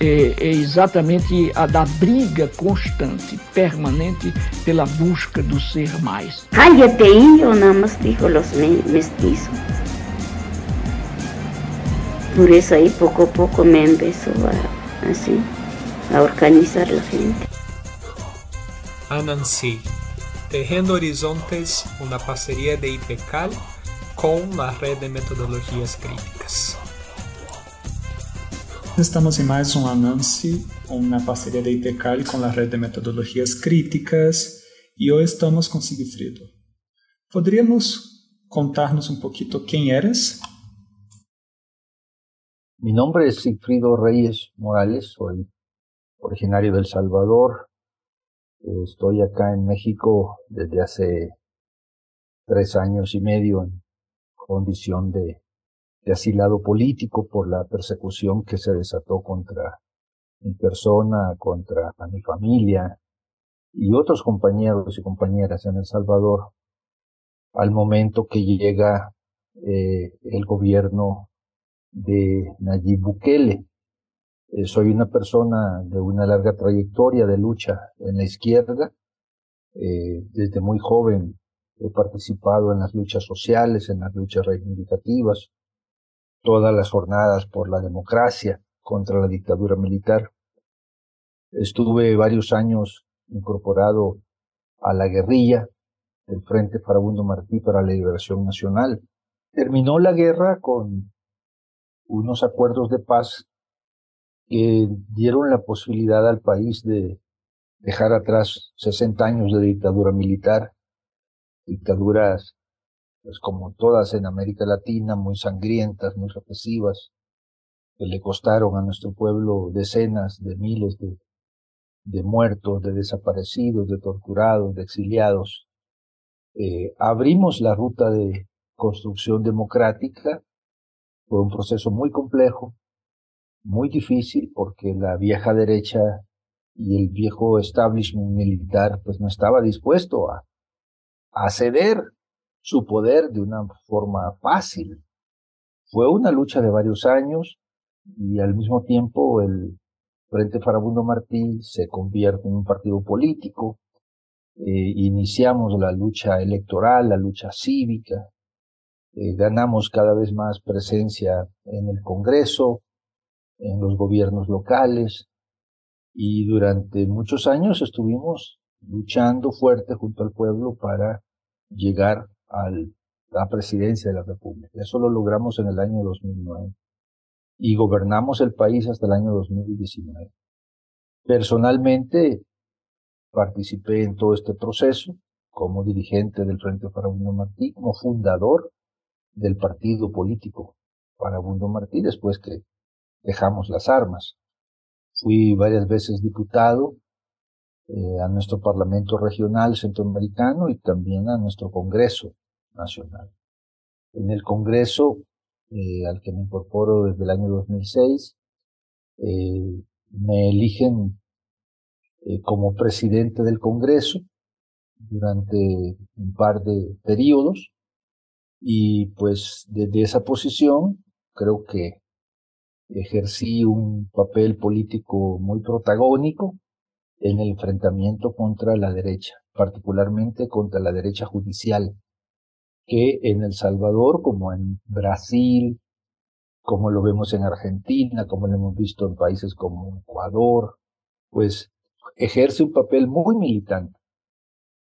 é, é, exatamente a da briga constante, permanente pela busca do ser mais. Cállate, indio, nada más dijo los mestizos. Por eso ahí poco a poco me empezó a, así, a organizar la gente. Anansi, Tejendo Horizontes, una parceria de IPECAL con la red de metodologías críticas. Estamos em mais um Anansi, uma parceria da IPECAL com a Rede de Metodologias Críticas, e hoje estamos com Sigfrido. Poderíamos contar-nos um pouquinho quem eres? Mi nombre es Sigfrido Reyes Morales, soy originario de El Salvador. Estoy acá en México desde hace tres años y medio en condición de, de asilado político por la persecución que se desató contra mi persona, contra mi familia y otros compañeros y compañeras en El Salvador al momento que llega eh, el gobierno de Nayib Bukele. Eh, soy una persona de una larga trayectoria de lucha en la izquierda. Eh, desde muy joven he participado en las luchas sociales, en las luchas reivindicativas, todas las jornadas por la democracia contra la dictadura militar. Estuve varios años incorporado a la guerrilla del Frente Farabundo Martí para la Liberación Nacional. Terminó la guerra con unos acuerdos de paz que dieron la posibilidad al país de dejar atrás 60 años de dictadura militar, dictaduras pues como todas en América Latina, muy sangrientas, muy represivas, que le costaron a nuestro pueblo decenas de miles de, de muertos, de desaparecidos, de torturados, de exiliados. Eh, abrimos la ruta de construcción democrática fue un proceso muy complejo, muy difícil, porque la vieja derecha y el viejo establishment militar pues no estaba dispuesto a, a ceder su poder de una forma fácil. Fue una lucha de varios años y al mismo tiempo el Frente Farabundo Martí se convierte en un partido político. Eh, iniciamos la lucha electoral, la lucha cívica, eh, ganamos cada vez más presencia en el Congreso, en los gobiernos locales y durante muchos años estuvimos luchando fuerte junto al pueblo para llegar a la presidencia de la República. Eso lo logramos en el año 2009 y gobernamos el país hasta el año 2019. Personalmente participé en todo este proceso como dirigente del Frente Farabundo Martí, como fundador del partido político Farabundo Martí después que dejamos las armas. Fui varias veces diputado eh, a nuestro Parlamento Regional Centroamericano y también a nuestro Congreso Nacional. En el Congreso, eh, al que me incorporo desde el año 2006, eh, me eligen como presidente del Congreso durante un par de periodos y pues desde esa posición creo que ejercí un papel político muy protagónico en el enfrentamiento contra la derecha, particularmente contra la derecha judicial, que en El Salvador, como en Brasil, como lo vemos en Argentina, como lo hemos visto en países como Ecuador, pues ejerce un papel muy militante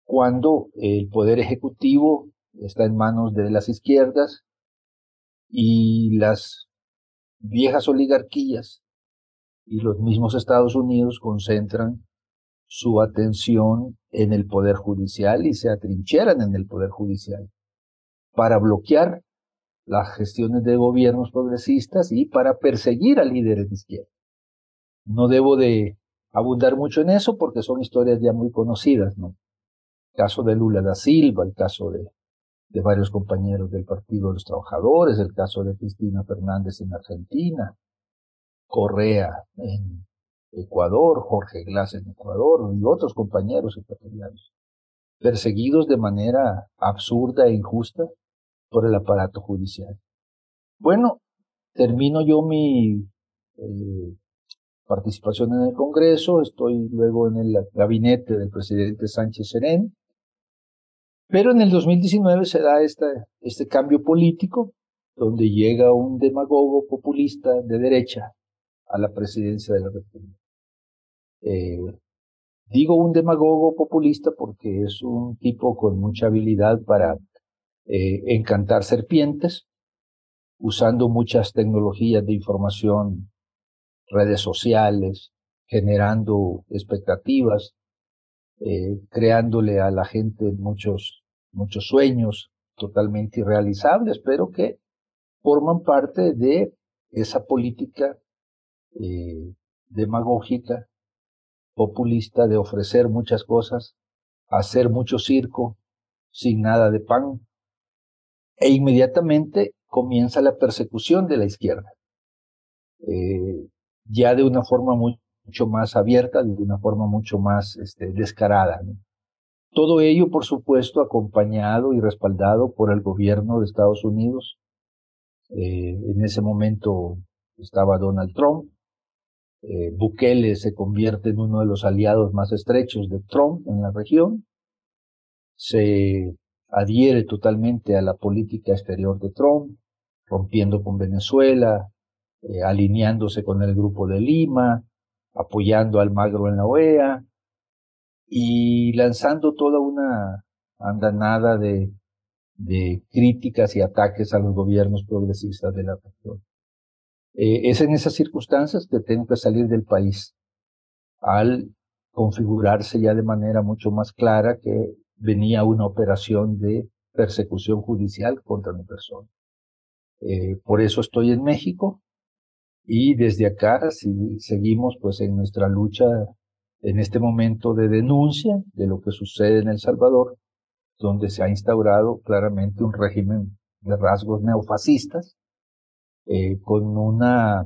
cuando el poder ejecutivo está en manos de las izquierdas y las viejas oligarquías y los mismos Estados Unidos concentran su atención en el poder judicial y se atrincheran en el poder judicial para bloquear las gestiones de gobiernos progresistas y para perseguir a líderes de izquierda. No debo de abundar mucho en eso porque son historias ya muy conocidas, ¿no? caso de Lula da Silva, el caso de, de varios compañeros del Partido de los Trabajadores, el caso de Cristina Fernández en Argentina, Correa en Ecuador, Jorge Glass en Ecuador y otros compañeros ecuatorianos, perseguidos de manera absurda e injusta por el aparato judicial. Bueno, termino yo mi eh, participación en el Congreso, estoy luego en el gabinete del presidente Sánchez Serén, pero en el 2019 se da este cambio político donde llega un demagogo populista de derecha a la presidencia de la República. Eh, digo un demagogo populista porque es un tipo con mucha habilidad para eh, encantar serpientes, usando muchas tecnologías de información, redes sociales, generando expectativas, eh, creándole a la gente muchos, muchos sueños totalmente irrealizables, pero que forman parte de esa política demagógica, populista de ofrecer muchas cosas, hacer mucho circo sin nada de pan, e inmediatamente comienza la persecución de la izquierda, eh, ya de una forma mucho más abierta, de una forma mucho más este, descarada. Todo ello, por supuesto, acompañado y respaldado por el gobierno de Estados Unidos. Eh, en ese momento estaba Donald Trump, eh, Bukele se convierte en uno de los aliados más estrechos de Trump en la región, se adhiere totalmente a la política exterior de Trump, rompiendo con Venezuela, eh, alineándose con el Grupo de Lima, apoyando al Magro en la OEA y lanzando toda una andanada de, de críticas y ataques a los gobiernos progresistas de la región. Eh, es en esas circunstancias que tengo que salir del país al configurarse ya de manera mucho más clara que venía una operación de persecución judicial contra mi persona. Eh, por eso estoy en México y desde acá si seguimos pues en nuestra lucha en este momento de denuncia de lo que sucede en El Salvador, donde se ha instaurado claramente un régimen de rasgos neofascistas eh, con una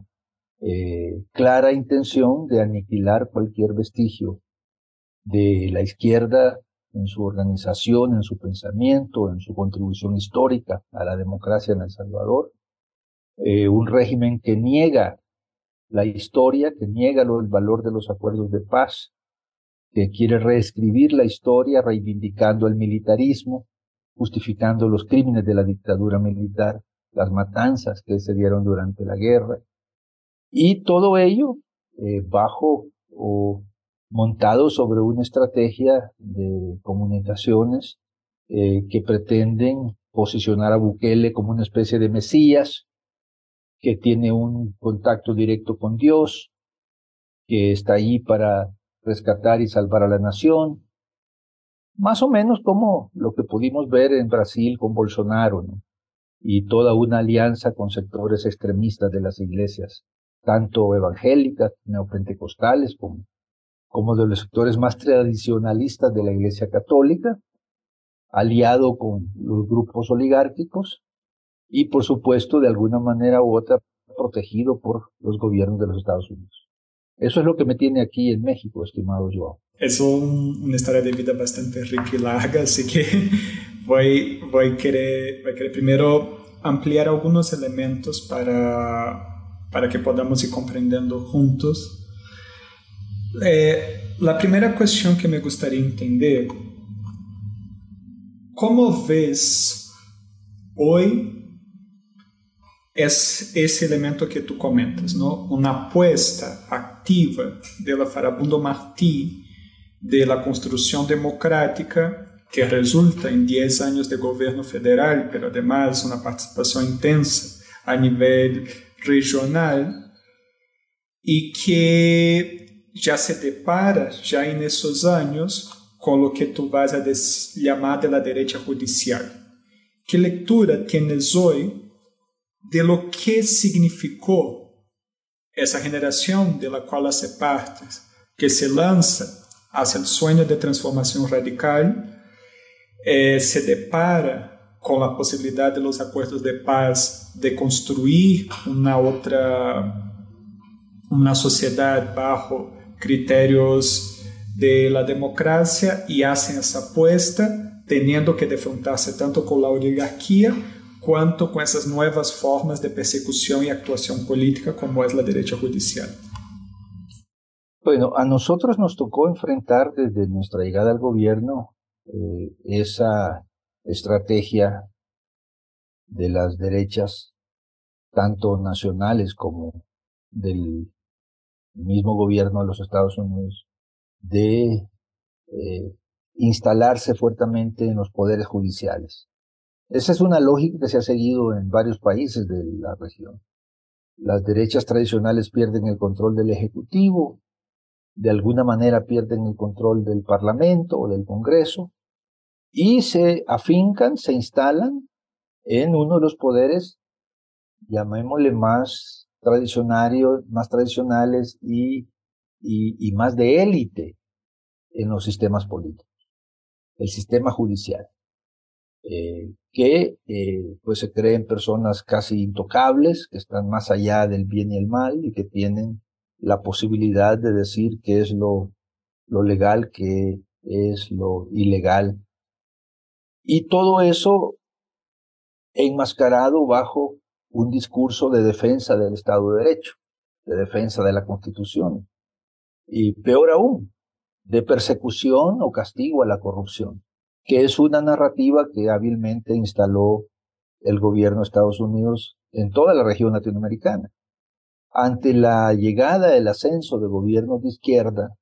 eh, clara intención de aniquilar cualquier vestigio de la izquierda en su organización, en su pensamiento, en su contribución histórica a la democracia en El Salvador, eh, un régimen que niega la historia, que niega el valor de los acuerdos de paz, que quiere reescribir la historia reivindicando el militarismo, justificando los crímenes de la dictadura militar, las matanzas que se dieron durante la guerra, y todo ello eh, bajo o montado sobre una estrategia de comunicaciones eh, que pretenden posicionar a Bukele como una especie de Mesías, que tiene un contacto directo con Dios, que está ahí para rescatar y salvar a la nación, más o menos como lo que pudimos ver en Brasil con Bolsonaro, ¿no? Y toda una alianza con sectores extremistas de las iglesias, tanto evangélicas, neopentecostales, como, como de los sectores más tradicionalistas de la iglesia católica, aliado con los grupos oligárquicos y, por supuesto, de alguna manera u otra, protegido por los gobiernos de los Estados Unidos. Eso es lo que me tiene aquí en México, estimado Joao. Es una historia de vida bastante rica y larga, así que voy, voy, a querer, voy a querer primero ampliar algunos elementos para, para que podamos ir comprendiendo juntos. Eh, la primera cuestión que me gustaría entender, ¿cómo ves hoy es ese elemento que tú comentas, ¿no? Una apuesta activa de la Farabundo Martí de la construcción democrática que resulta en 10 años de gobierno federal, pero además una participación intensa a nivel regional y que ya se depara ya en esos años con lo que tú vas a llamar de la derecha judicial. ¿Qué lectura tienes hoy de lo que significó esa generación de la cual hace parte, que se lanza hacia el sueño de transformación radical eh, se depara con la posibilidad de los acuerdos de paz de construir una otra, una sociedad bajo criterios de la democracia y hacen esa apuesta teniendo que defrontarse tanto con la oligarquía cuanto con esas nuevas formas de persecución y actuación política como es la derecha judicial. Bueno, a nosotros nos tocó enfrentar desde nuestra llegada al gobierno eh, esa estrategia de las derechas, tanto nacionales como del mismo gobierno de los Estados Unidos, de eh, instalarse fuertemente en los poderes judiciales. Esa es una lógica que se ha seguido en varios países de la región. Las derechas tradicionales pierden el control del Ejecutivo, de alguna manera pierden el control del Parlamento o del Congreso y se afincan, se instalan en uno de los poderes, llamémosle más tradicionarios, más tradicionales y, y, más de élite en los sistemas políticos, el sistema judicial, eh, que eh, pues se creen personas casi intocables, que están más allá del bien y el mal y que tienen la posibilidad de decir qué es lo, lo legal, qué es lo ilegal. Y todo eso enmascarado bajo un discurso de defensa del Estado de Derecho, de defensa de la Constitución. Y peor aún, de persecución o castigo a la corrupción, que es una narrativa que hábilmente instaló el gobierno de Estados Unidos en toda la región latinoamericana ante la llegada del ascenso de gobiernos de izquierda,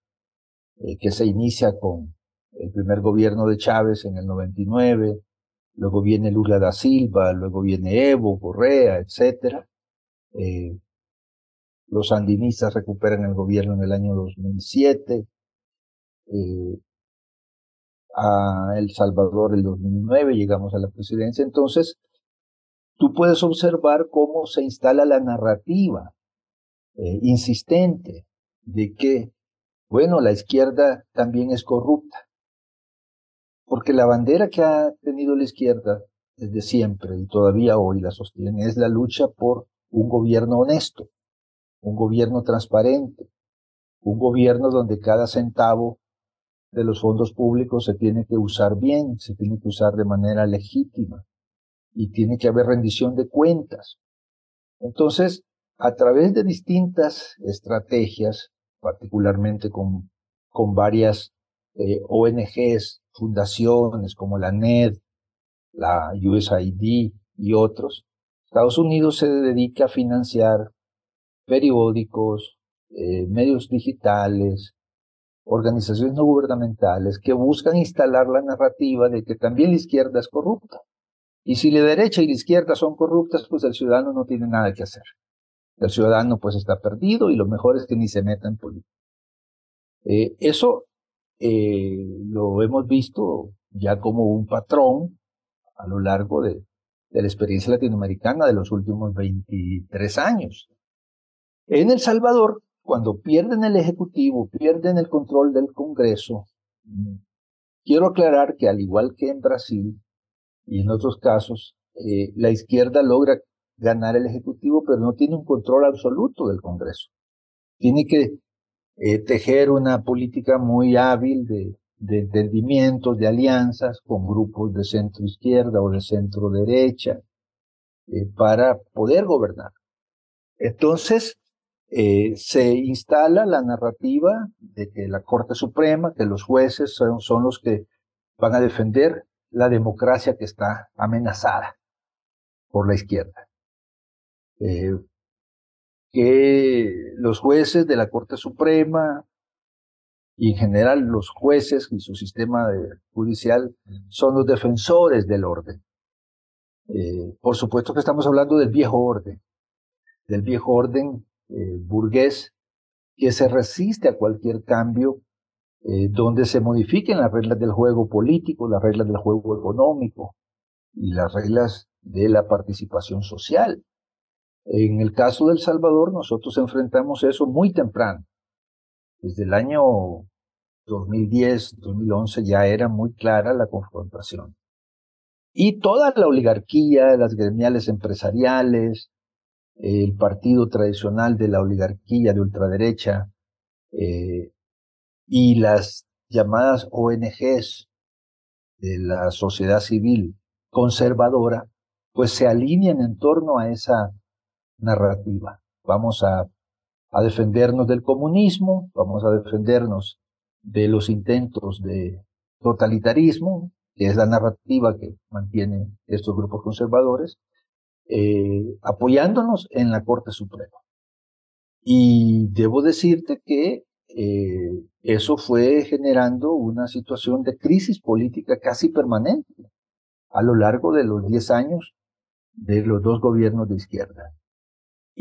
eh, que se inicia con el primer gobierno de Chávez en el 99, luego viene Lula da Silva, luego viene Evo, Correa, etc. Eh, los sandinistas recuperan el gobierno en el año 2007, eh, a El Salvador el 2009 llegamos a la presidencia, entonces tú puedes observar cómo se instala la narrativa eh, insistente de que, bueno, la izquierda también es corrupta. Porque la bandera que ha tenido la izquierda desde siempre y todavía hoy la sostiene es la lucha por un gobierno honesto, un gobierno transparente, un gobierno donde cada centavo de los fondos públicos se tiene que usar bien, se tiene que usar de manera legítima y tiene que haber rendición de cuentas. Entonces, a través de distintas estrategias, particularmente con, varias eh, ONGs, fundaciones como la NED, la USAID y otros, Estados Unidos se dedica a financiar periódicos, eh, medios digitales, organizaciones no gubernamentales que buscan instalar la narrativa de que también la izquierda es corrupta. Y si la derecha y la izquierda son corruptas, pues el ciudadano no tiene nada que hacer. El ciudadano pues está perdido y lo mejor es que ni se meta en política. Eh, eso eh, lo hemos visto ya como un patrón a lo largo de, la experiencia latinoamericana de los últimos 23 años. En El Salvador, cuando pierden el Ejecutivo, pierden el control del Congreso, quiero aclarar que al igual que en Brasil y en otros casos, eh, la izquierda logra ganar el Ejecutivo, pero no tiene un control absoluto del Congreso. Tiene que eh, tejer una política muy hábil de, de entendimientos, de alianzas con grupos de centro izquierda o de centro derecha eh, para poder gobernar. Entonces, eh, se instala la narrativa de que la Corte Suprema, que los jueces son, son los que van a defender la democracia que está amenazada por la izquierda. Eh, que los jueces de la Corte Suprema y en general los jueces y su sistema judicial son los defensores del orden. Eh, por supuesto que estamos hablando del viejo orden, del viejo orden eh, burgués que se resiste a cualquier cambio donde se modifiquen las reglas del juego político, las reglas del juego económico y las reglas de la participación social. En el caso del Salvador, nosotros enfrentamos eso muy temprano, desde el año 2010, 2011 ya era muy clara la confrontación. Y toda la oligarquía, las gremiales empresariales, el partido tradicional de la oligarquía de ultraderecha eh, y las llamadas ONGs de la sociedad civil conservadora, pues se alinean en torno a esa narrativa. Vamos a, defendernos del comunismo, vamos a defendernos de los intentos de totalitarismo, que es la narrativa que mantienen estos grupos conservadores, eh, apoyándonos en la Corte Suprema. Y debo decirte que eh, eso fue generando una situación de crisis política casi permanente a lo largo de los 10 años de los dos gobiernos de izquierda.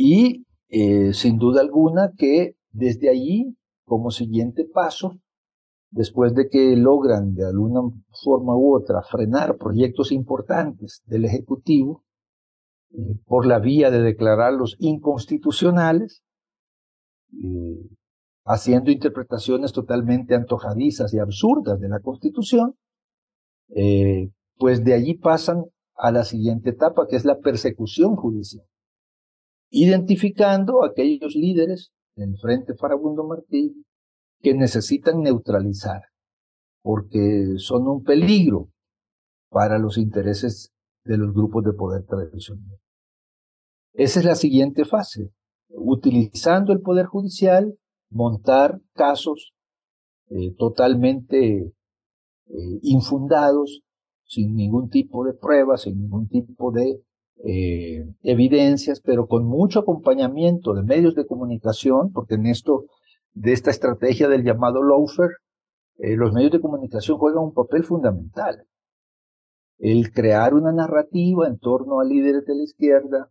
Y eh, sin duda alguna que desde allí, como siguiente paso, después de que logran de alguna forma u otra frenar proyectos importantes del Ejecutivo eh, por la vía de declararlos inconstitucionales, eh, haciendo interpretaciones totalmente antojadizas y absurdas de la Constitución, pues de allí pasan a la siguiente etapa, que es la persecución judicial, identificando a aquellos líderes del Frente Farabundo Martí que necesitan neutralizar, porque son un peligro para los intereses de los grupos de poder tradicional. Esa es la siguiente fase, utilizando el poder judicial, montar casos eh, totalmente eh, infundados, sin ningún tipo de pruebas, sin ningún tipo de eh, evidencias, pero con mucho acompañamiento de medios de comunicación, porque en esto de esta estrategia del llamado lawfare, eh, los medios de comunicación juegan un papel fundamental. El crear una narrativa en torno a líderes de la izquierda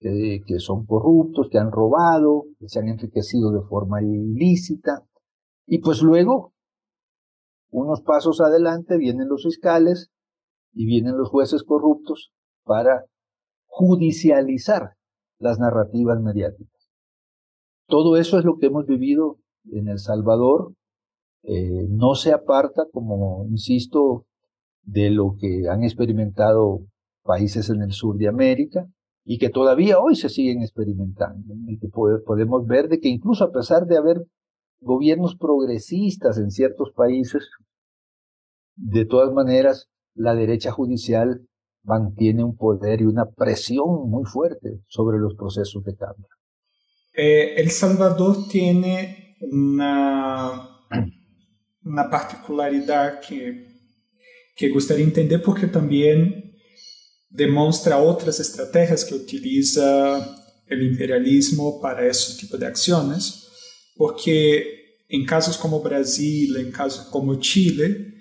que son corruptos, que han robado, que se han enriquecido de forma ilícita. Y pues luego, unos pasos adelante, vienen los fiscales y vienen los jueces corruptos para judicializar las narrativas mediáticas. Todo eso es lo que hemos vivido en El Salvador eh, no se aparta, como insisto, de lo que han experimentado países en el sur de América y que todavía hoy se siguen experimentando. Y que podemos ver de que incluso a pesar de haber gobiernos progresistas en ciertos países, de todas maneras la derecha judicial mantiene un poder y una presión muy fuerte sobre los procesos de cambio. Eh, el Salvador tiene na, na particularidade que, que gostaria de entender, porque também demonstra outras estratégias que utiliza o imperialismo para esse tipo de ações, porque em casos como Brasil, em casos como Chile,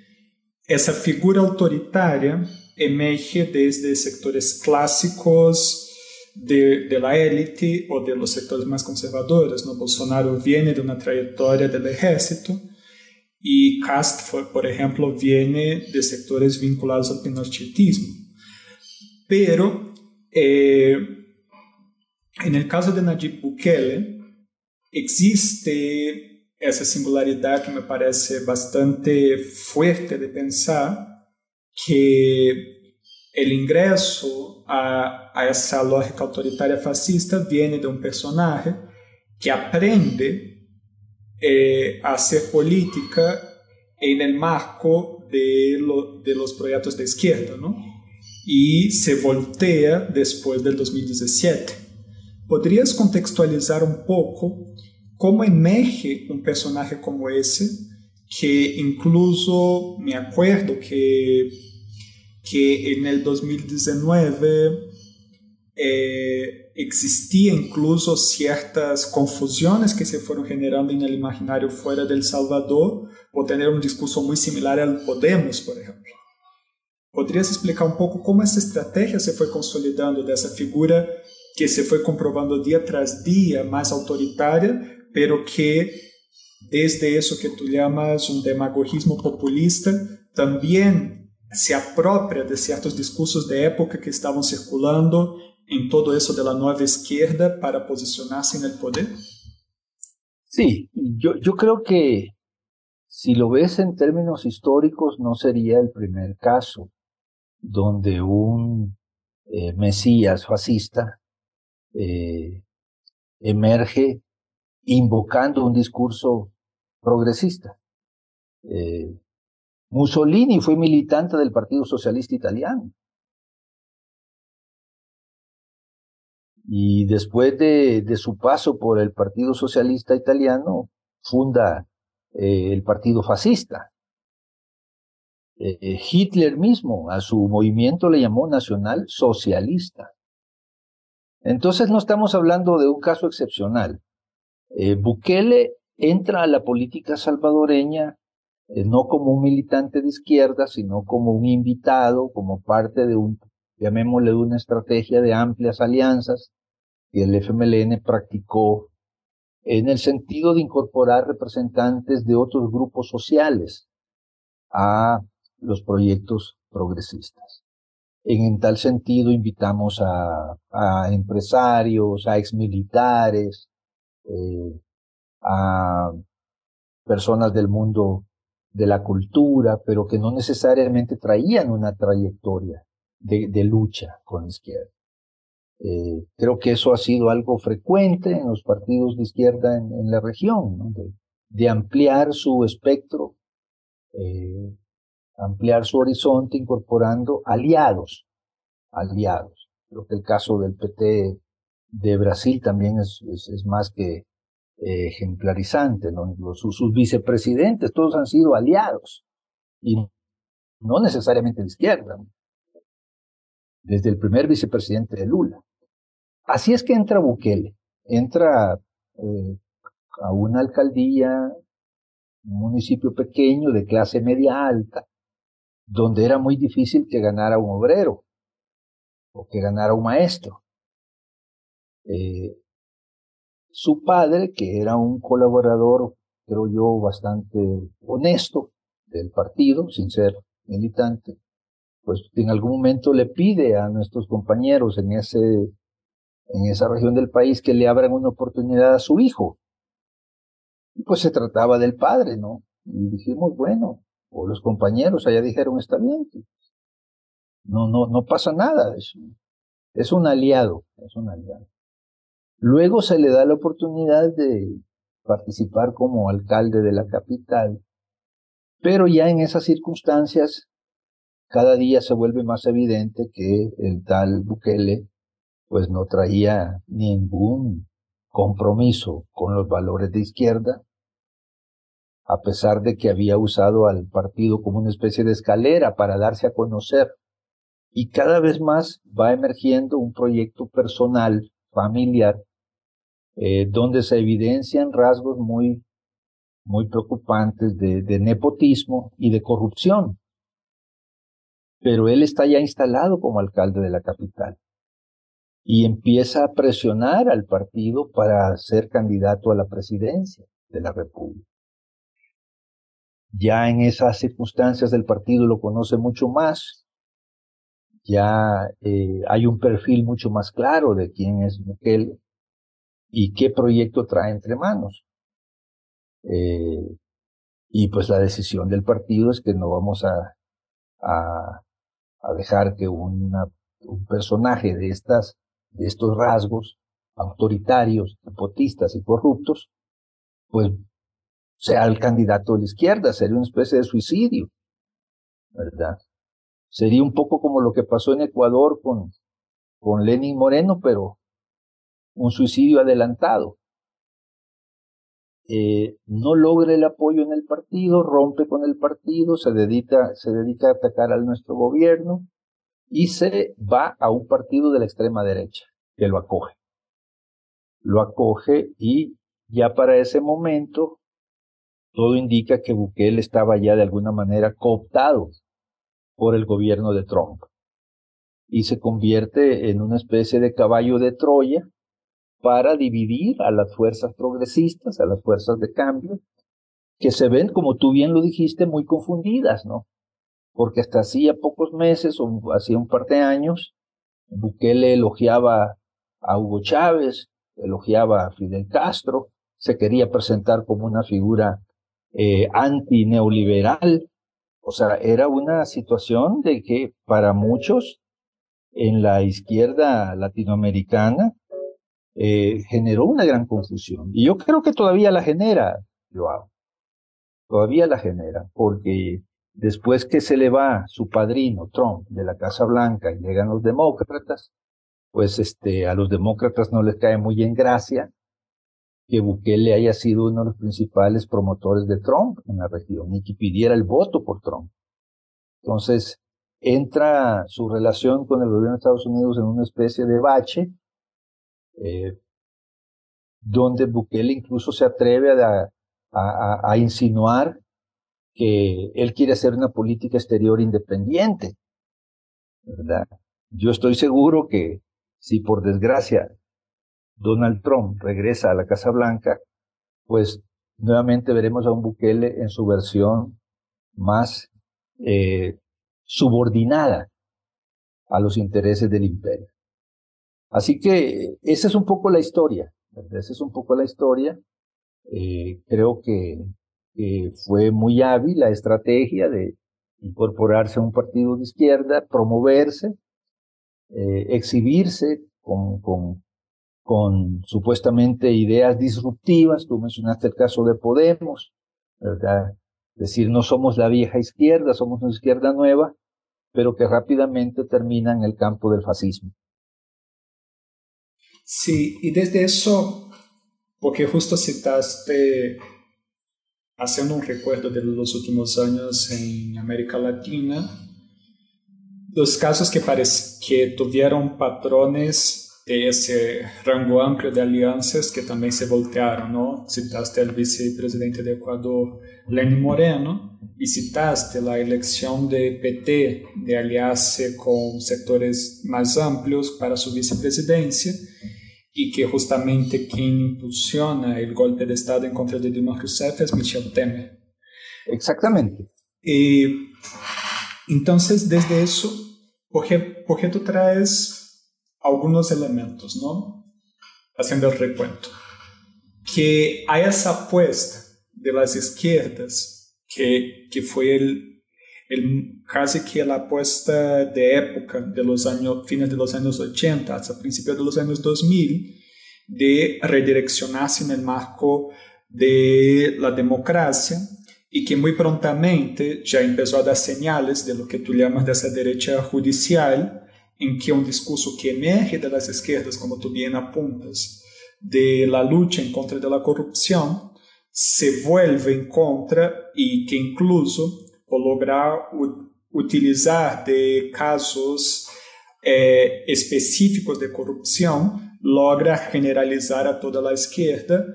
essa figura autoritária emerge desde sectores clássicos de, de, la élite o de los sectores más conservadores. ¿no? Bolsonaro viene de una trayectoria del ejército y Cast, por ejemplo, viene de sectores vinculados al pinochetismo. Pero eh, en el caso de Nayib Bukele, existe esa singularidad que me parece bastante fuerte de pensar, que el ingreso a a essa lógica autoritária fascista viene de um personagem que aprende eh, a hacer política en el marco de, lo, de los proyectos de izquierda, ¿no? Y se voltea después del 2017. ¿Podrías contextualizar un poco cómo emerge un personaje como ese, que incluso me acuerdo que, que en el 2019 eh, existía incluso ciertas confusiones que se fueron generando en el imaginario fuera del Salvador por tener un discurso muy similar al Podemos, por ejemplo. ¿Podrías explicar un poco cómo esa estrategia se fue consolidando de esa figura que se fue comprobando día tras día más autoritaria, pero que desde eso que tú llamas un demagogismo populista, también se apropia de ciertos discursos de época que estaban circulando en todo eso de la nueva izquierda para posicionarse en el poder? Sí, yo, creo que Si lo ves en términos históricos, no sería el primer caso donde un eh, Mesías fascista eh, emerge invocando un discurso progresista. Eh, Mussolini fue militante del Partido Socialista Italiano. Y después de, su paso por el Partido Socialista Italiano, funda el Partido Fascista. Eh, Hitler mismo a su movimiento le llamó nacional socialista. Entonces no estamos hablando de un caso excepcional. Eh, Bukele entra a la política salvadoreña eh, no como un militante de izquierda, sino como un invitado, como parte de un, llamémosle, una estrategia de amplias alianzas que el FMLN practicó en el sentido de incorporar representantes de otros grupos sociales a los proyectos progresistas. En, tal sentido, invitamos a, empresarios, a exmilitares, eh, a personas del mundo de la cultura, pero que no necesariamente traían una trayectoria de, lucha con la izquierda. Eh, creo que eso ha sido algo frecuente en los partidos de izquierda en, la región, de, ampliar su espectro eh, ampliar su horizonte incorporando aliados, aliados. Creo que el caso del PT de Brasil también es, más que ejemplarizante, ¿no? sus, vicepresidentes todos han sido aliados y no necesariamente de izquierda, desde el primer vicepresidente de Lula. Así es que entra Bukele, entra eh, a una alcaldía, un municipio pequeño de clase media alta, donde era muy difícil que ganara un obrero o que ganara un maestro. Eh, su padre, que era un colaborador, creo yo, bastante honesto del partido, sin ser militante, pues en algún momento le pide a nuestros compañeros en, ese, en esa región del país que le abran una oportunidad a su hijo. Y pues se trataba del padre, ¿no? Y dijimos, bueno, o los compañeros allá dijeron, está bien, no, no, no pasa nada, es, es un aliado, es un aliado. Luego se le da la oportunidad de participar como alcalde de la capital, pero ya en esas circunstancias cada día se vuelve más evidente que el tal Bukele pues no traía ningún compromiso con los valores de izquierda, a pesar de que había usado al partido como una especie de escalera para darse a conocer. Y cada vez más va emergiendo un proyecto personal, familiar, eh, donde se evidencian rasgos muy, muy preocupantes de, nepotismo y de corrupción. Pero él está ya instalado como alcalde de la capital y empieza a presionar al partido para ser candidato a la presidencia de la República ya en esas circunstancias el partido lo conoce mucho más, ya eh, hay un perfil mucho más claro de quién es Bukele y qué proyecto trae entre manos. Eh, y pues la decisión del partido es que no vamos a, a, dejar que un personaje de, estas, de estos rasgos autoritarios, nepotistas y corruptos, pues sea el candidato de la izquierda, sería una especie de suicidio, ¿verdad? Sería un poco como lo que pasó en Ecuador con, con Lenin Moreno, pero un suicidio adelantado. Eh, no logra el apoyo en el partido, rompe con el partido, se dedica, se dedica a atacar a nuestro gobierno y se va a un partido de la extrema derecha que lo acoge. Lo acoge y ya para ese momento todo indica que Bukele estaba ya de alguna manera cooptado por el gobierno de Trump y se convierte en una especie de caballo de Troya para dividir a las fuerzas progresistas, a las fuerzas de cambio, que se ven, como tú bien lo dijiste, muy confundidas, ¿no? Porque hasta hacía pocos meses o hacía un par de años, Bukele elogiaba a Hugo Chávez, elogiaba a Fidel Castro, se quería presentar como una figura eh, antineoliberal. O sea, era una situación de que para muchos en la izquierda latinoamericana eh, generó una gran confusión. Y yo creo que todavía la genera, Joao. Todavía la genera, porque después que se le va su padrino Trump de la Casa Blanca y llegan los demócratas, pues este, a los demócratas no les cae muy en gracia que Bukele haya sido uno de los principales promotores de Trump en la región y que pidiera el voto por Trump. Entonces, entra su relación con el gobierno de Estados Unidos en una especie de bache, eh, donde Bukele incluso se atreve a, insinuar que él quiere hacer una política exterior independiente, ¿verdad? Yo estoy seguro que si por desgracia Donald Trump regresa a la Casa Blanca, pues nuevamente veremos a un Bukele en su versión más eh, subordinada a los intereses del imperio. Así que esa es un poco la historia, esa es un poco la historia. Eh, creo que fue muy hábil la estrategia de incorporarse a un partido de izquierda, promoverse, eh, exhibirse con, con, supuestamente ideas disruptivas. Tú mencionaste el caso de Podemos, ¿verdad? decir, no somos la vieja izquierda, somos una izquierda nueva, pero que rápidamente termina en el campo del fascismo. Sí, y desde eso, porque justo citaste, haciendo un recuerdo de los últimos años en América Latina, los casos que, que tuvieron patrones de ese rango amplio de alianzas que también se voltearon, ¿no? Citaste al vicepresidente de Ecuador, Lenín Moreno, y citaste la elección de PT de aliarse con sectores más amplios para su vicepresidencia y que justamente quien impulsiona el golpe de Estado en contra de Dilma Rousseff es Michel Temer. Exactamente. Y entonces, desde eso, ¿por qué, por qué tú traes algunos elementos, ¿no? Haciendo el recuento. Que hay esa apuesta de las izquierdas, que, que fue el, el, casi que la apuesta de época de los años, fines de los años 80 hasta principios de los años 2000, de redireccionarse en el marco de la democracia y que muy prontamente ya empezó a dar señales de lo que tú llamas de esa derecha judicial, en que un discurso que emerge de las como tú bien apuntas, de la lucha en contra de la corrupción, se vuelve en contra y que incluso por lograr utilizar de casos eh, específicos de corrupción, logra generalizar a toda la izquierda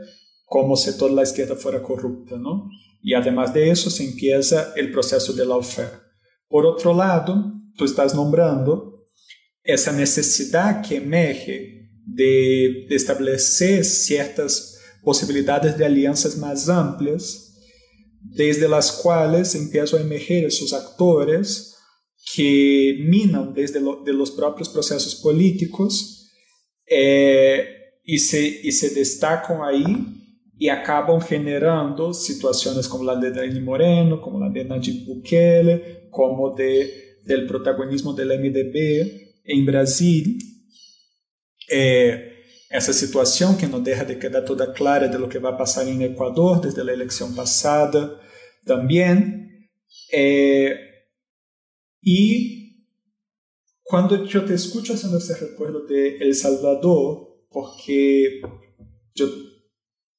como si toda la izquierda fuera corrupta, ¿no? Y además de eso se empieza el proceso de la oferta. Por otro lado, tú estás nombrando essa necessidade que emerge de, de certas possibilidades de alianças mais amplas, desde as quais empiezam a emerger esses atores que minam desde lo, de processos políticos eh, se, se destacam aí e acabam generando situações como a de Dani Moreno, como a de Nayib Bukele, como de del protagonismo del MDB em Brasil, é, essa situação que não deixa de quedar toda clara de lo que vai passar em Equador desde a eleição passada também. É, e quando eu te escuto fazendo esse recuerdo de El Salvador, porque eu,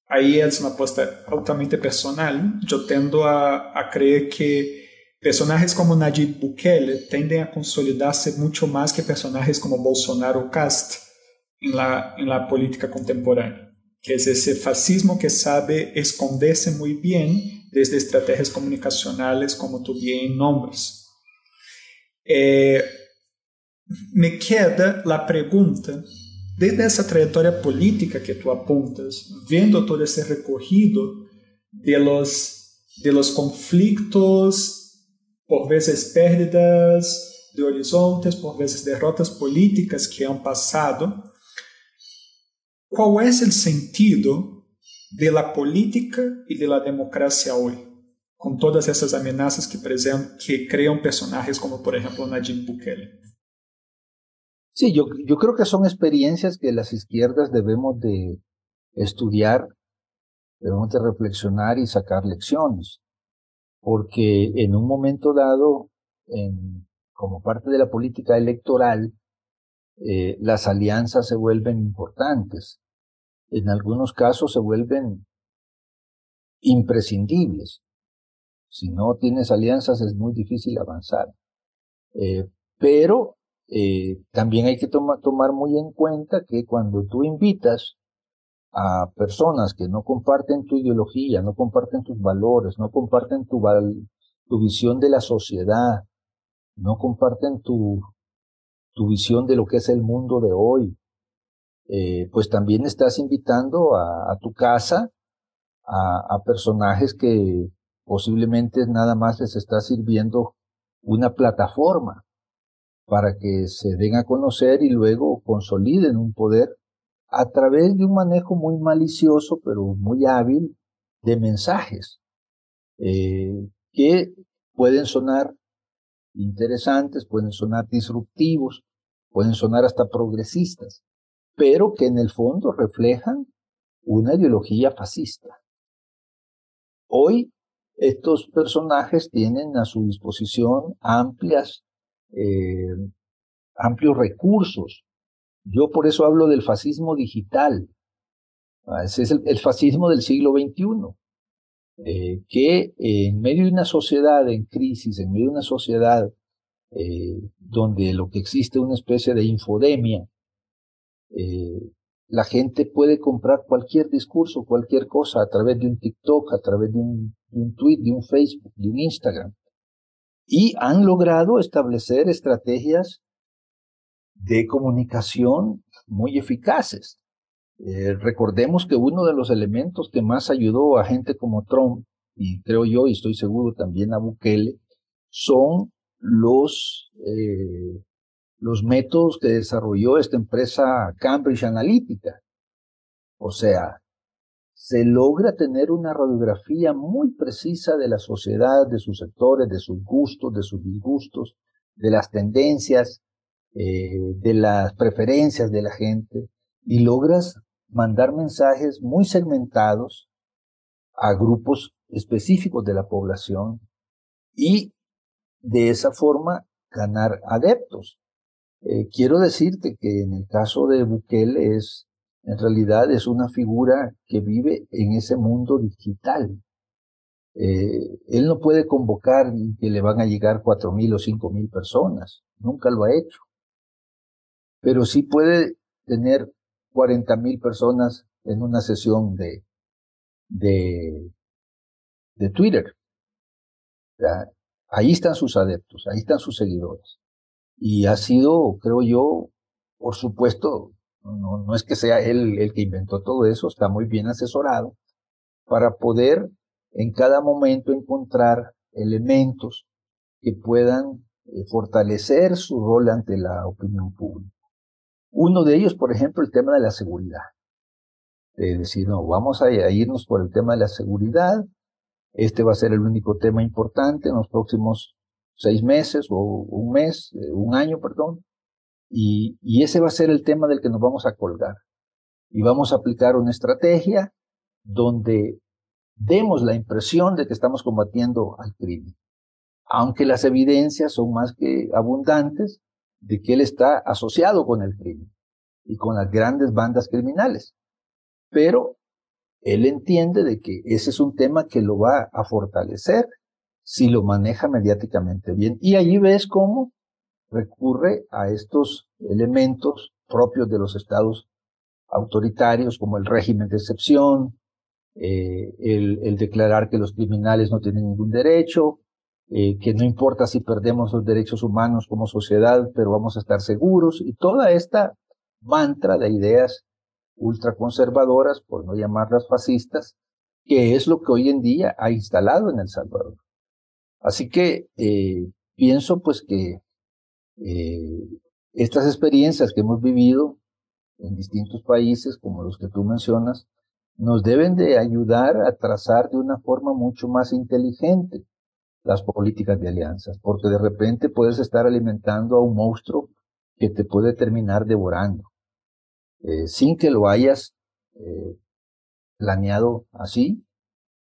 aí é uma aposta altamente personal, eu tendo a, a crer que Personagens como Nayib Bukele tendem a consolidar-se muito mais que personagens como Bolsonaro ou Cast em la, em la política contemporânea, que é esse fascismo que sabe esconderse muito bem desde estratégias comunicacionais, como tu bem nombras. Eh, me queda a pergunta, desde essa trajetória política que tu apontas, vendo todo esse recorrido de los, de los conflictos por vezes pérdidas de horizontes, por vezes derrotas políticas que han passado. Qual é o sentido de la política e de la democracia hoje? con todas esas amenazas que, que crean personajes como por ejemplo Nayib Bukele. Sí, yo, yo creo que son experiencias que las izquierdas debemos de estudiar, debemos de reflexionar y sacar lecciones, porque en un momento dado, como parte de la política electoral, eh, las alianzas se vuelven importantes. En algunos casos se vuelven imprescindibles. Si no tienes alianzas es muy difícil avanzar. Eh, pero eh, también hay que tomar muy en cuenta que cuando tú invitas a personas que no comparten tu ideología, no comparten tus valores, no comparten tu, tu visión de la sociedad, no comparten tu, tu visión de lo que es el mundo de hoy, eh, pues también estás invitando a, a tu casa a, a, personajes que posiblemente nada más les está sirviendo una plataforma para que se den a conocer y luego consoliden un poder a través de un manejo muy malicioso, pero muy hábil, de mensajes eh, que pueden sonar interesantes, pueden sonar disruptivos, pueden sonar hasta progresistas, pero que en el fondo reflejan una ideología fascista. Hoy estos personajes tienen a su disposición amplias, eh, amplios recursos yo por eso hablo del fascismo digital. Ah, ese es el, fascismo del siglo XXI, eh, que en medio de una sociedad en crisis, en medio de una sociedad eh, donde lo que existe es una especie de infodemia, eh, la gente puede comprar cualquier discurso, cualquier cosa a través de un TikTok, a través de un, de un tweet, de un Facebook, de un Instagram. Y han logrado establecer estrategias de comunicación muy eficaces. Eh, recordemos que uno de los elementos que más ayudó a gente como Trump, y creo yo, y estoy seguro también a Bukele, son los, eh, los métodos que desarrolló esta empresa Cambridge Analytica. O sea, se logra tener una radiografía muy precisa de la sociedad, de sus sectores, de sus gustos, de sus disgustos, de las tendencias, eh, de las preferencias de la gente y logras mandar mensajes muy segmentados a grupos específicos de la población y de esa forma ganar adeptos. Eh, quiero decirte que en el caso de Bukele es, en realidad es una figura que vive en ese mundo digital. Eh, él no puede convocar que le van a llegar cuatro mil o cinco mil personas. Nunca lo ha hecho pero sí puede tener 40 mil personas en una sesión de, de, de Twitter. ahí están sus adeptos, ahí están sus seguidores. Y ha sido, creo yo, por supuesto, no, es que sea él el que inventó todo eso, está muy bien asesorado para poder en cada momento encontrar elementos que puedan eh, fortalecer su rol ante la opinión pública. Uno de ellos, por ejemplo, el tema de la seguridad. De decir, no, vamos a irnos por el tema de la seguridad. Este va a ser el único tema importante en los próximos seis meses o un mes, eh, un año, perdón. Y, y ese va a ser el tema del que nos vamos a colgar. Y vamos a aplicar una estrategia donde demos la impresión de que estamos combatiendo al crimen. Aunque las evidencias son más que abundantes de que él está asociado con el crimen y con las grandes bandas criminales. Pero él entiende de que ese es un tema que lo va a fortalecer si lo maneja mediáticamente bien. Y allí ves cómo recurre a estos elementos propios de los estados autoritarios, como el régimen de excepción, eh, el, el, declarar que los criminales no tienen ningún derecho, eh, que no importa si perdemos los derechos humanos como sociedad, pero vamos a estar seguros, y toda esta mantra de ideas ultraconservadoras, por no llamarlas fascistas, que es lo que hoy en día ha instalado en El Salvador. Así que eh, pienso pues que eh, estas experiencias que hemos vivido en distintos países, como los que tú mencionas, nos deben de ayudar a trazar de una forma mucho más inteligente las políticas de alianzas, porque de repente puedes estar alimentando a un monstruo que te puede terminar devorando, eh, sin que lo hayas eh, planeado así,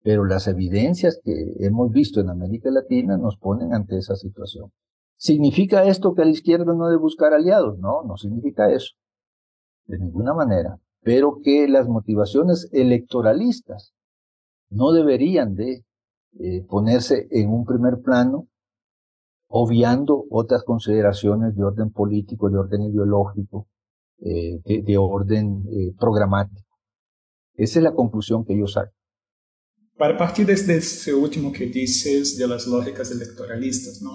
pero las evidencias que hemos visto en América Latina nos ponen ante esa situación. ¿Significa esto que la izquierda no debe buscar aliados? No, no significa eso, de ninguna manera, pero que las motivaciones electoralistas no deberían de eh, ponerse en un primer plano, obviando otras consideraciones de orden político, de orden ideológico, eh, de, orden eh, programático. Esa es la conclusión que yo saco. Para partir desde ese último que dices de las lógicas electoralistas, ¿no?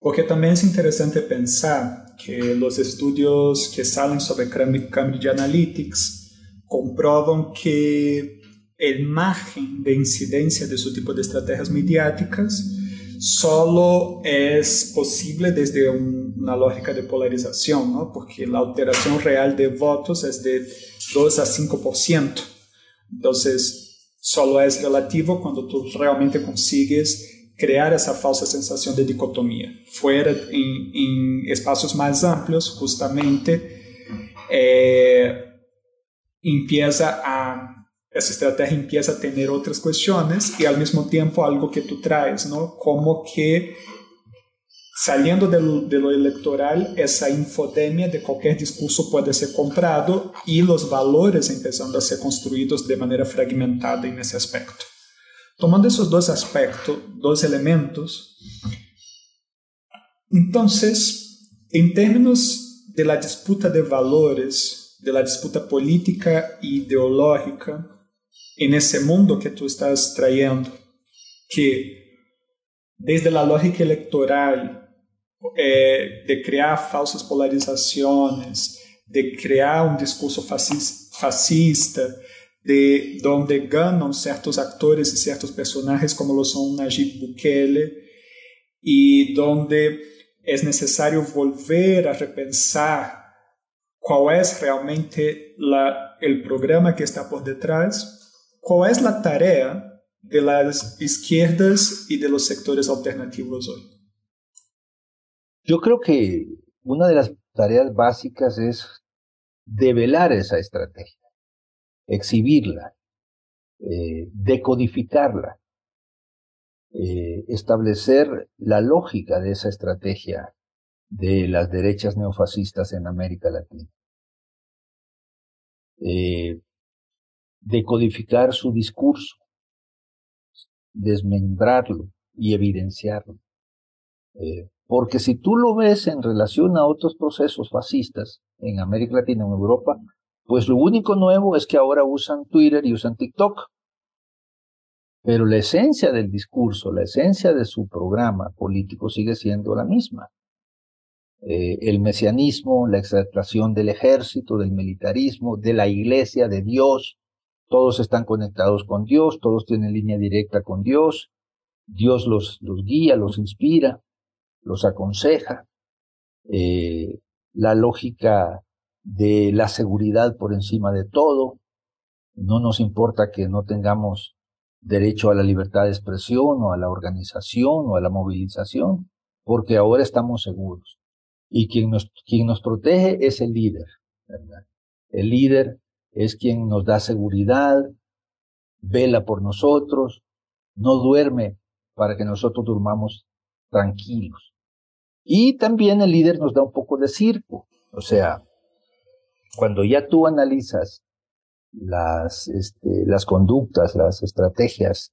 Porque también es interesante pensar que los estudios que salen sobre Cambridge Analytics comprueban que el margen de incidencia de ese tipo de estrategias mediáticas solo es posible desde una lógica de polarización, ¿no? porque la alteración real de votos es de 2 a 5%. Entonces, solo es relativo cuando tú realmente consigues crear esa falsa sensación de dicotomía. Fuera en, en espacios más amplios, justamente, eh, empieza a essa estratégia empieza a ter outras questões e ao mesmo tempo algo que tu traes, ¿no? Como que saliendo de lo, de lo electoral, essa infodemia de qualquer discurso pode ser comprado e os valores empezando a ser construídos de maneira fragmentada nesse aspecto. Tomando esses dois aspectos, dois elementos, então, em termos de la disputa de valores, de la disputa política e ideológica, en ese mundo que tú estás trayendo, que desde la lógica electoral, eh, de crear falsas polarizaciones, de crear un discurso fascista, de donde ganan ciertos actores y ciertos personajes como lo son Nayib Bukele, y donde es necesario volver a repensar cuál es realmente la, el programa que está por detrás, ¿Cuál es la tarea de las izquierdas y de los sectores alternativos hoy? Yo creo que una de las tareas básicas es develar esa estrategia, exhibirla, eh, decodificarla, eh, establecer la lógica de esa estrategia de las derechas neofascistas en América Latina. Eh, decodificar su discurso, desmembrarlo y evidenciarlo. Eh, porque si tú lo ves en relación a otros procesos fascistas en América Latina, en Europa, pues lo único nuevo es que ahora usan Twitter y usan TikTok. Pero la esencia del discurso, la esencia de su programa político sigue siendo la misma. Eh, el mesianismo, la exaltación del ejército, del militarismo, de la iglesia, de Dios, todos están conectados con Dios, todos tienen línea directa con Dios, Dios los, los guía, los inspira, los aconseja. Eh, la lógica de la seguridad por encima de todo, no nos importa que no tengamos derecho a la libertad de expresión o a la organización o a la movilización, porque ahora estamos seguros. Y quien nos, quien nos protege es el líder, ¿verdad? El líder es quien nos da seguridad, vela por nosotros, no duerme para que nosotros durmamos tranquilos. Y también el líder nos da un poco de circo, o sea, cuando ya tú analizas las, este, las conductas, las estrategias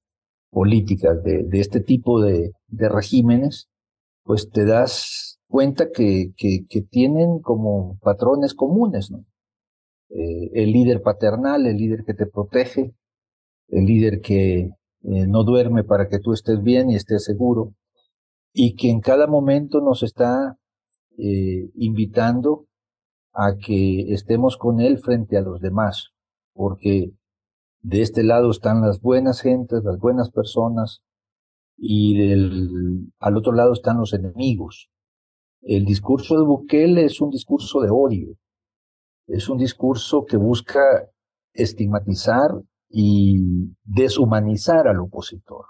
políticas de, este tipo de, regímenes, pues te das cuenta que, que, que tienen como patrones comunes, ¿no? Eh, el líder paternal, el líder que te protege, el líder que eh, no duerme para que tú estés bien y estés seguro, y que en cada momento nos está eh, invitando a que estemos con él frente a los demás, porque de este lado están las buenas gentes, las buenas personas, y del, al otro lado están los enemigos. El discurso de Bukele es un discurso de odio, es un discurso que busca estigmatizar y deshumanizar al opositor,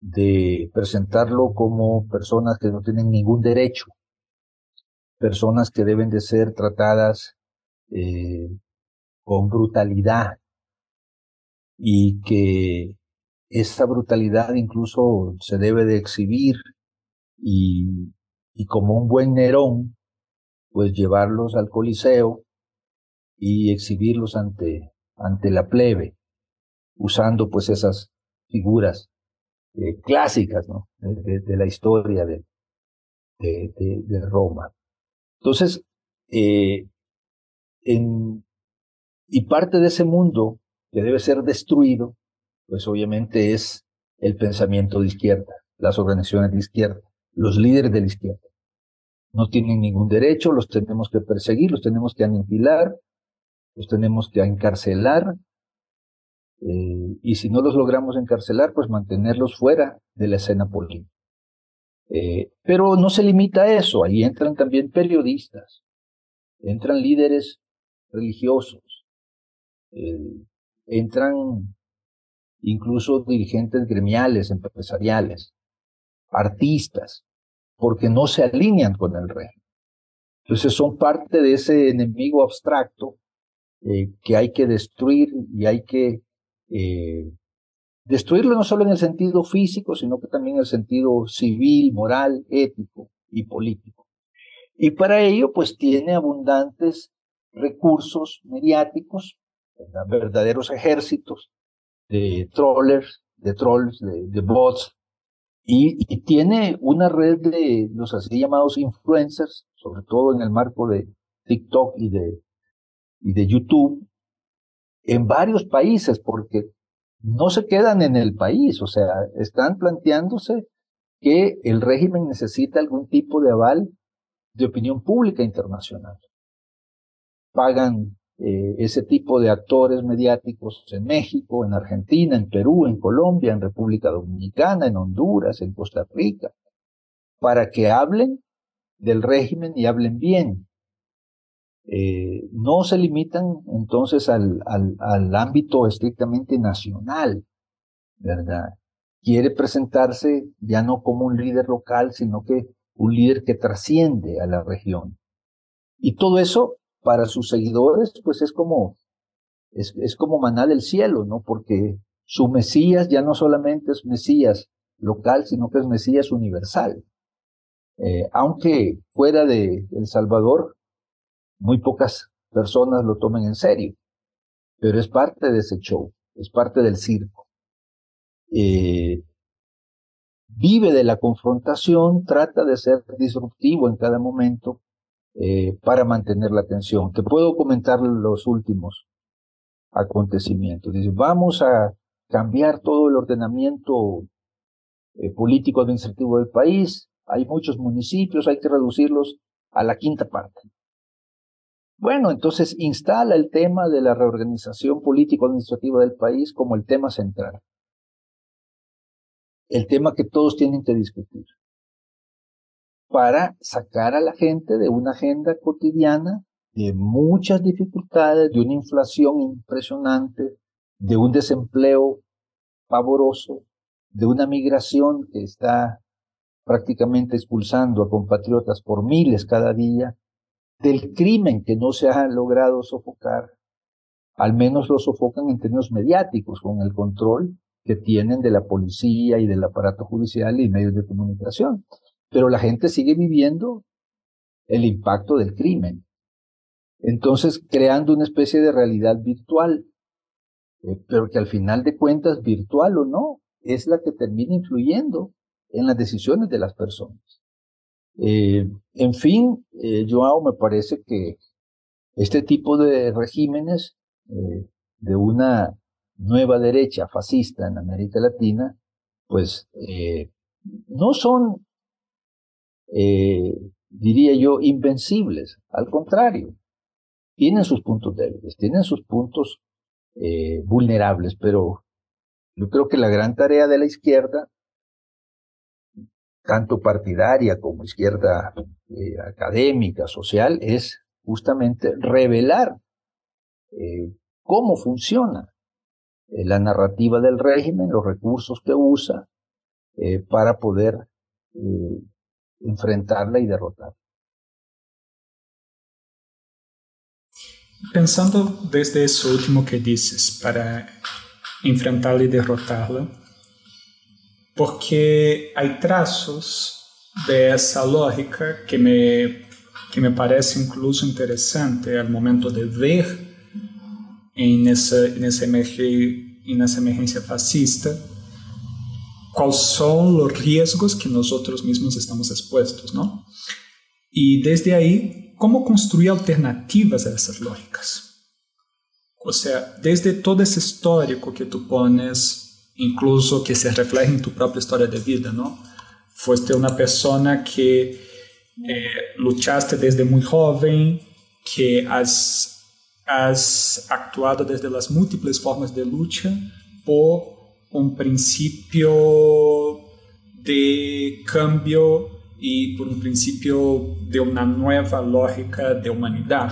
de presentarlo como personas que no tienen ningún derecho, personas que deben de ser tratadas eh, con brutalidad y que esa brutalidad incluso se debe de exhibir y, y como un buen Nerón, pues llevarlos al Coliseo y exhibirlos ante, ante la plebe, usando pues esas figuras eh, clásicas ¿no? de, la historia de, de, de Roma. Entonces, eh, en, y parte de ese mundo que debe ser destruido, pues obviamente es el pensamiento de izquierda, las organizaciones de izquierda, los líderes de la izquierda. No tienen ningún derecho, los tenemos que perseguir, los tenemos que aniquilar, los tenemos que encarcelar, eh, y si no los logramos encarcelar, pues mantenerlos fuera de la escena política. Eh, pero no se limita a eso, ahí entran también periodistas, entran líderes religiosos, eh, entran incluso dirigentes gremiales, empresariales, artistas, porque no se alinean con el régimen. Entonces son parte de ese enemigo abstracto eh, que hay que destruir y hay que eh, destruirlo no solo en el sentido físico, sino que también en el sentido civil, moral, ético y político. Y para ello, pues tiene abundantes recursos mediáticos, verdaderos ejércitos de trollers, de trolls, de, bots, y, tiene una red de los así llamados influencers, sobre todo en el marco de TikTok y de, y de YouTube, en varios países, porque no se quedan en el país, o sea, están planteándose que el régimen necesita algún tipo de aval de opinión pública internacional. Pagan eh, ese tipo de actores mediáticos en México, en Argentina, en Perú, en Colombia, en República Dominicana, en Honduras, en Costa Rica, para que hablen del régimen y hablen bien. Eh, no se limitan entonces al, al, al ámbito estrictamente nacional, ¿verdad? Quiere presentarse ya no como un líder local, sino que un líder que trasciende a la región. Y todo eso para sus seguidores, pues es como, es, es como maná del cielo, ¿no? Porque su Mesías ya no solamente es Mesías local, sino que es Mesías universal. Eh, aunque fuera de El Salvador, muy pocas personas lo tomen en serio, pero es parte de ese show, es parte del circo. Eh, vive de la confrontación, trata de ser disruptivo en cada momento, eh, para mantener la atención. Te puedo comentar los últimos acontecimientos. Dice, vamos a cambiar todo el ordenamiento eh, político administrativo del país. Hay muchos municipios, hay que reducirlos a la quinta parte. Bueno, entonces instala el tema de la reorganización político-administrativa del país como el tema central. El tema que todos tienen que discutir para sacar a la gente de una agenda cotidiana de muchas dificultades, de una inflación impresionante, de un desempleo pavoroso, de una migración que está prácticamente expulsando a compatriotas por miles cada día, del crimen que no se ha logrado sofocar, al menos lo sofocan en términos mediáticos, con el control que tienen de la policía y del aparato judicial y medios de comunicación pero la gente sigue viviendo el impacto del crimen. Entonces, creando una especie de realidad virtual, eh, pero que al final de cuentas, virtual o no, es la que termina influyendo en las decisiones de las personas. Eh, en fin, eh, Joao, me parece que este tipo de regímenes de una nueva derecha fascista en América Latina, pues no son eh, diría yo, invencibles. Al contrario, tienen sus puntos débiles, tienen sus puntos eh, vulnerables, pero yo creo que la gran tarea de la izquierda, tanto partidaria como izquierda eh, académica, social, es justamente revelar cómo funciona la narrativa del régimen, los recursos que usa para poder enfrentarla y derrotarla. Pensando desde eso último que dices, para enfrentarla y derrotarla, porque hay trazos de esa lógica que me, que me parece incluso interesante al momento de ver en esa, en esa, en esa emergencia fascista cuáles son los riesgos que nosotros mismos estamos expuestos, ¿no? Y desde ahí, ¿cómo construir alternativas a esas lógicas? O sea, desde todo ese histórico que tú pones, incluso que se refleja en tu propia historia de vida, ¿no? Fuiste una persona que eh, luchaste desde muy joven, que has, has actuado desde las múltiples formas de lucha por un principio de cambio y por un principio de una nueva lógica de humanidad.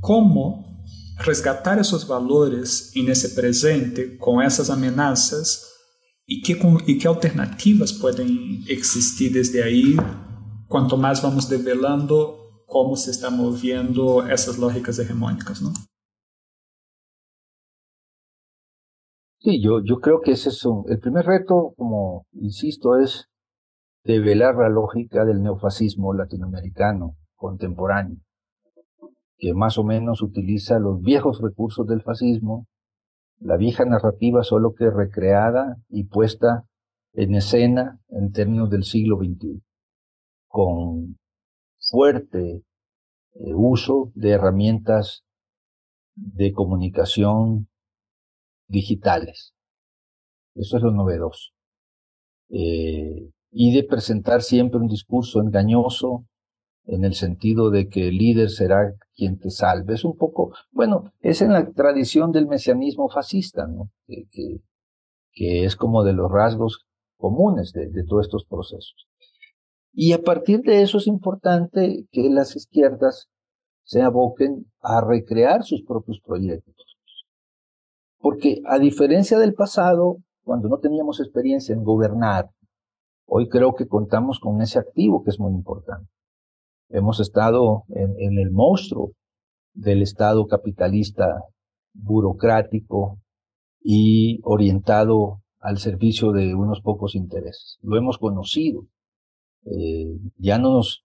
¿Cómo resgatar esos valores en ese presente con esas amenazas y qué, y qué alternativas pueden existir desde ahí cuanto más vamos develando cómo se están moviendo esas lógicas hegemónicas, ¿no? Sí, yo, yo creo que ese es el primer reto, como insisto, es develar la lógica del neofascismo latinoamericano contemporáneo, que más o menos utiliza los viejos recursos del fascismo, la vieja narrativa solo que recreada y puesta en escena en términos del siglo XXI, con fuerte eh, uso de herramientas de comunicación digitales. Eso es lo novedoso. Eh, y de presentar siempre un discurso engañoso en el sentido de que el líder será quien te salve. Es un poco, bueno, es en la tradición del mesianismo fascista, ¿no? Que, es como de los rasgos comunes de, de todos estos procesos. Y a partir de eso es importante que las izquierdas se aboquen a recrear sus propios proyectos porque a diferencia del pasado, cuando no teníamos experiencia en gobernar, hoy creo que contamos con ese activo que es muy importante. Hemos estado en, el monstruo del Estado capitalista burocrático y orientado al servicio de unos pocos intereses. Lo hemos conocido. Eh, ya no nos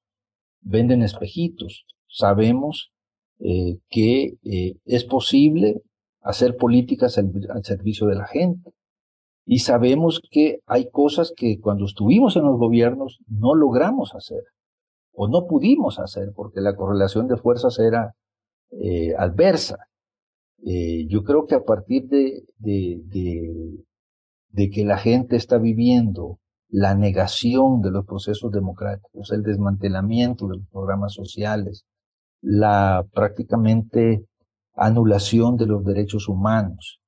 venden espejitos. Sabemos eh, que eh, es posible hacer políticas al, servicio de la gente. Y sabemos que hay cosas que cuando estuvimos en los gobiernos no logramos hacer o no pudimos hacer porque la correlación de fuerzas era eh, adversa. Eh, yo creo que a partir de, de, de, que la gente está viviendo la negación de los procesos democráticos, el desmantelamiento de los programas sociales, la prácticamente anulación de los derechos humanos.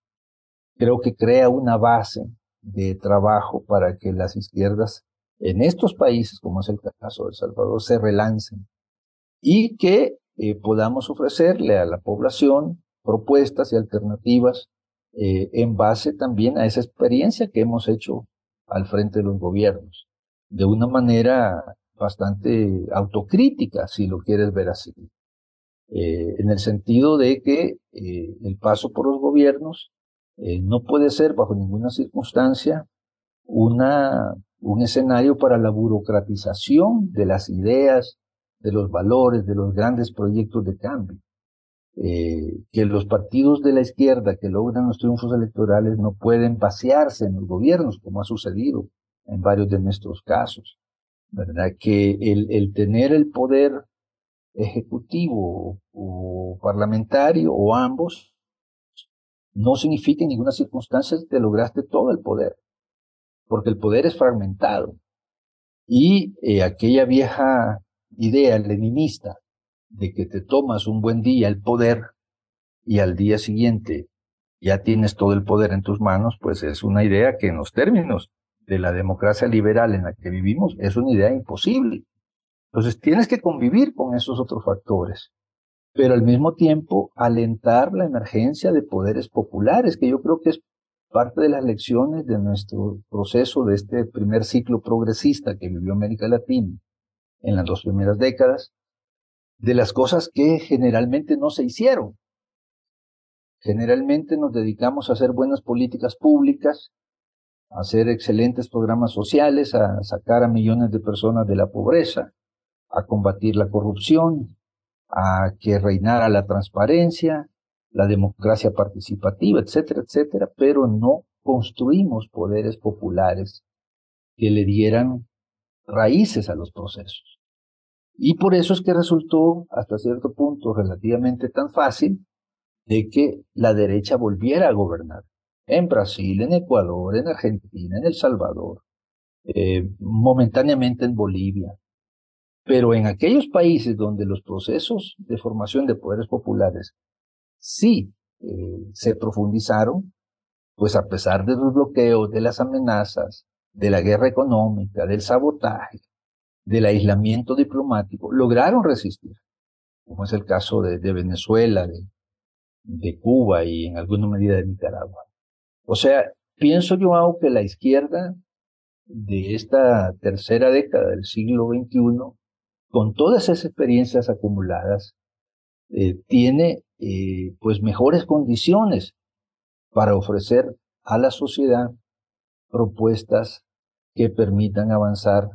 Creo que crea una base de trabajo para que las izquierdas en estos países, como es el caso de El Salvador, se relancen y que eh, podamos ofrecerle a la población propuestas y alternativas eh, en base también a esa experiencia que hemos hecho al frente de los gobiernos, de una manera bastante autocrítica, si lo quieres ver así. Eh, en el sentido de que eh, el paso por los gobiernos eh, no puede ser bajo ninguna circunstancia una, un escenario para la burocratización de las ideas, de los valores, de los grandes proyectos de cambio. que los partidos de la izquierda que logran los triunfos electorales no pueden pasearse en los gobiernos, como ha sucedido en varios de nuestros casos. ¿Verdad? Que el, el tener el poder ejecutivo o parlamentario o ambos, no significa en ninguna circunstancia que lograste todo el poder, porque el poder es fragmentado. Y eh, aquella vieja idea leninista de que te tomas un buen día el poder y al día siguiente ya tienes todo el poder en tus manos, pues es una idea que en los términos de la democracia liberal en la que vivimos es una idea imposible. Entonces tienes que convivir con esos otros factores. pero al mismo tiempo alentar la emergencia de poderes populares, que yo creo que es parte de las lecciones de nuestro proceso de este primer ciclo progresista que vivió América Latina en las dos primeras décadas, de las cosas que generalmente no se hicieron. Generalmente nos dedicamos a hacer buenas políticas públicas, a hacer excelentes programas sociales, a sacar a millones de personas de la pobreza, a combatir la corrupción, a que reinara la transparencia, la democracia participativa, etcétera, etcétera, pero no construimos poderes populares que le dieran raíces a los procesos. Y por eso es que resultó hasta cierto punto relativamente tan fácil de que la derecha volviera a gobernar en Brasil, en Ecuador, en Argentina, en El Salvador, eh, momentáneamente en Bolivia, pero en aquellos países donde los procesos de formación de poderes populares sí eh, se profundizaron, pues a pesar de los bloqueos, de las amenazas, de la guerra económica, del sabotaje, del aislamiento diplomático, lograron resistir, como es el caso de, Venezuela, de, de, Cuba y en alguna medida de Nicaragua. O sea, pienso yo que la izquierda de esta tercera década del siglo XXI con todas esas experiencias acumuladas, eh, tiene eh, pues mejores condiciones para ofrecer a la sociedad propuestas que permitan avanzar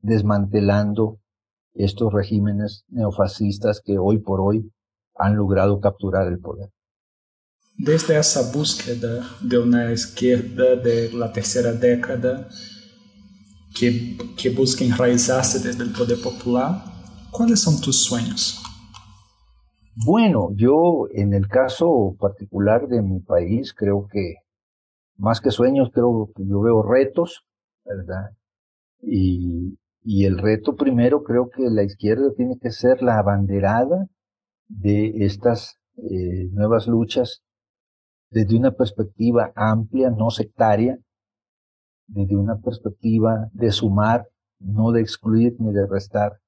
desmantelando estos regímenes neofascistas que hoy por hoy han logrado capturar el poder. Desde esa búsqueda de una izquierda de la tercera década, que, que busca enraizarse desde el poder popular, ¿cuáles son tus sueños? Bueno, yo en el caso particular de mi país creo que más que sueños creo que yo veo retos, ¿verdad? Y, y el reto primero creo que la izquierda tiene que ser la abanderada de estas eh, nuevas luchas desde una perspectiva amplia, no sectaria, desde una perspectiva de sumar, no de excluir ni de restar.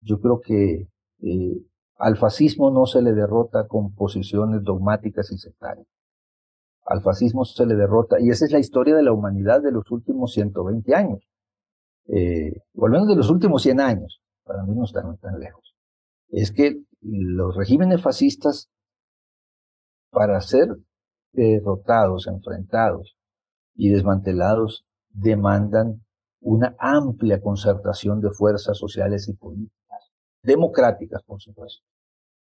Yo creo que eh, al fascismo no se le derrota con posiciones dogmáticas y sectarias. Al fascismo se le derrota, y esa es la historia de la humanidad de los últimos 120 años, eh, o al menos de los últimos 100 años, para mí no están tan lejos. Es que los regímenes fascistas, para ser derrotados, enfrentados, y desmantelados demandan una amplia concertación de fuerzas sociales y políticas, democráticas, por supuesto.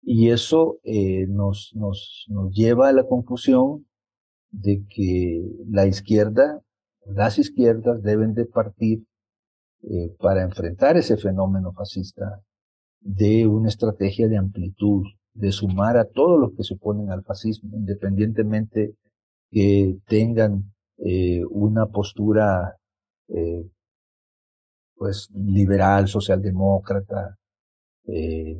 Y eso eh, nos, nos, nos lleva a la conclusión de que la izquierda, las izquierdas deben de partir eh, para enfrentar ese fenómeno fascista de una estrategia de amplitud, de sumar a todos los que se oponen al fascismo, independientemente que tengan eh, una postura eh, pues liberal, socialdemócrata, eh,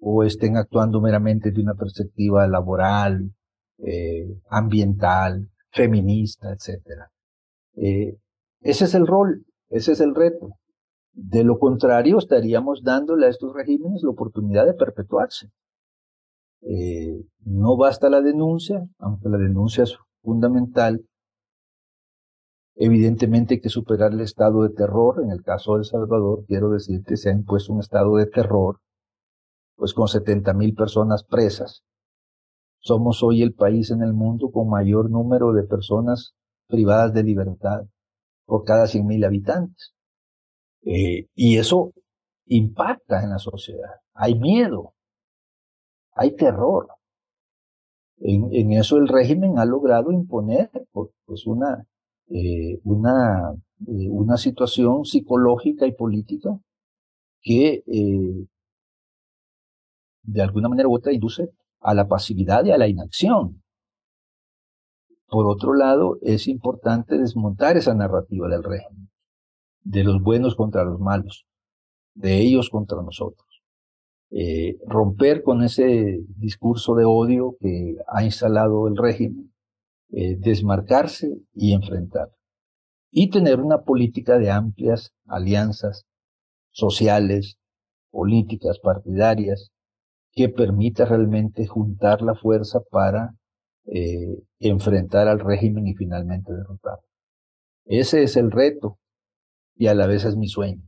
o estén actuando meramente de una perspectiva laboral, ambiental, feminista, etc. ese es el rol, ese es el reto. De lo contrario, estaríamos dándole a estos regímenes la oportunidad de perpetuarse. no basta la denuncia, aunque la denuncia es fundamental, Evidentemente hay que superar el estado de terror. En el caso de El Salvador, quiero decir que se ha impuesto un estado de terror, pues con 70 mil personas presas. Somos hoy el país en el mundo con mayor número de personas privadas de libertad por cada 100 mil habitantes. Eh, y eso impacta en la sociedad. Hay miedo, hay terror. En eso el régimen ha logrado imponer pues una eh, una, eh, una situación psicológica y política que eh, de alguna manera u otra induce a la pasividad y a la inacción. Por otro lado, es importante desmontar esa narrativa del régimen, de los buenos contra los malos, de ellos contra nosotros. romper con ese discurso de odio que ha instalado el régimen eh, desmarcarse y enfrentar. Y tener una política de amplias alianzas sociales, políticas, partidarias, que permita realmente juntar la fuerza para eh, enfrentar al régimen y finalmente derrotarlo. Ese es el reto y a la vez es mi sueño.